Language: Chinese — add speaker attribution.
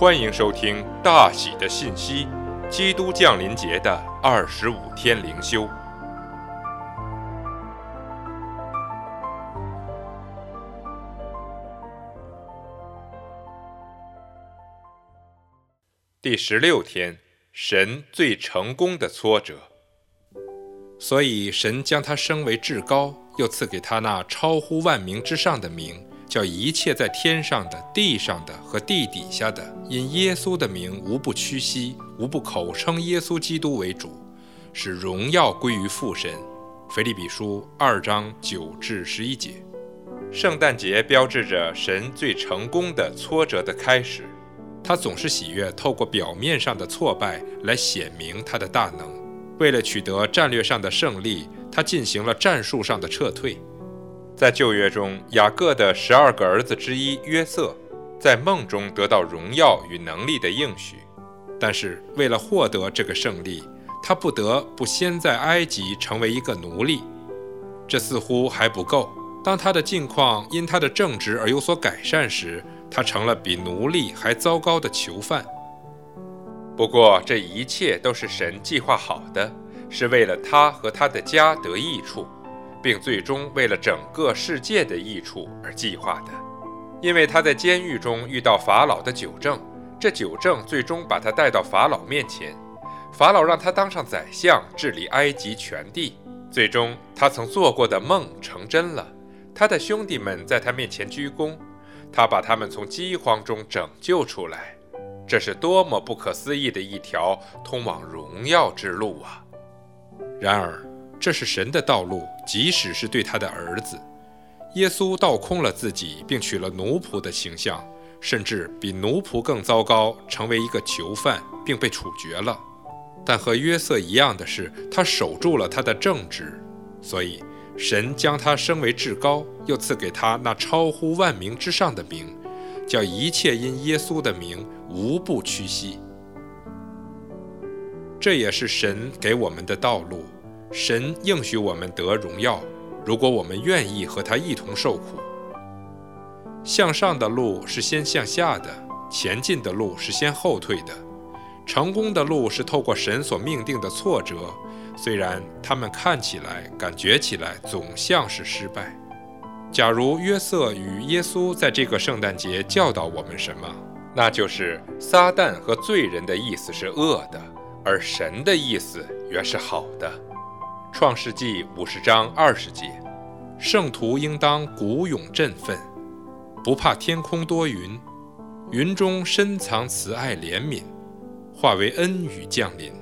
Speaker 1: 欢迎收听大喜的信息，基督降临节的二十五天灵修，第十六天，神最成功的挫折。
Speaker 2: 所以，神将他升为至高，又赐给他那超乎万名之上的名。叫一切在天上的、地上的和地底下的，因耶稣的名，无不屈膝，无不口称耶稣基督为主，使荣耀归于父神。腓立比书二章九至十一节。
Speaker 1: 圣诞节标志着神最成功的挫折的开始，
Speaker 2: 他总是喜悦透过表面上的挫败来显明他的大能。为了取得战略上的胜利，他进行了战术上的撤退。
Speaker 1: 在旧约中，雅各的十二个儿子之一约瑟，在梦中得到荣耀与能力的应许，
Speaker 2: 但是为了获得这个胜利，他不得不先在埃及成为一个奴隶。这似乎还不够。当他的境况因他的正直而有所改善时，他成了比奴隶还糟糕的囚犯。
Speaker 1: 不过，这一切都是神计划好的，是为了他和他的家得益处。并最终为了整个世界的益处而计划的，因为他在监狱中遇到法老的酒政，这酒政最终把他带到法老面前，法老让他当上宰相，治理埃及全地。最终，他曾做过的梦成真了，他的兄弟们在他面前鞠躬，他把他们从饥荒中拯救出来。这是多么不可思议的一条通往荣耀之路啊！
Speaker 2: 然而。这是神的道路，即使是对他的儿子耶稣倒空了自己，并取了奴仆的形象，甚至比奴仆更糟糕，成为一个囚犯，并被处决了。但和约瑟一样的是，他守住了他的正直，所以神将他升为至高，又赐给他那超乎万名之上的名，叫一切因耶稣的名无不屈膝。这也是神给我们的道路。神应许我们得荣耀，如果我们愿意和他一同受苦。向上的路是先向下的，前进的路是先后退的。成功的路是透过神所命定的挫折，虽然他们看起来、感觉起来总像是失败。假如约瑟与耶稣在这个圣诞节教导我们什么，
Speaker 1: 那就是撒旦和罪人的意思是恶的，而神的意思原是好的。创世纪五十章二十节，
Speaker 2: 圣徒应当鼓勇振奋，不怕天空多云，云中深藏慈爱怜悯，化为恩雨降临。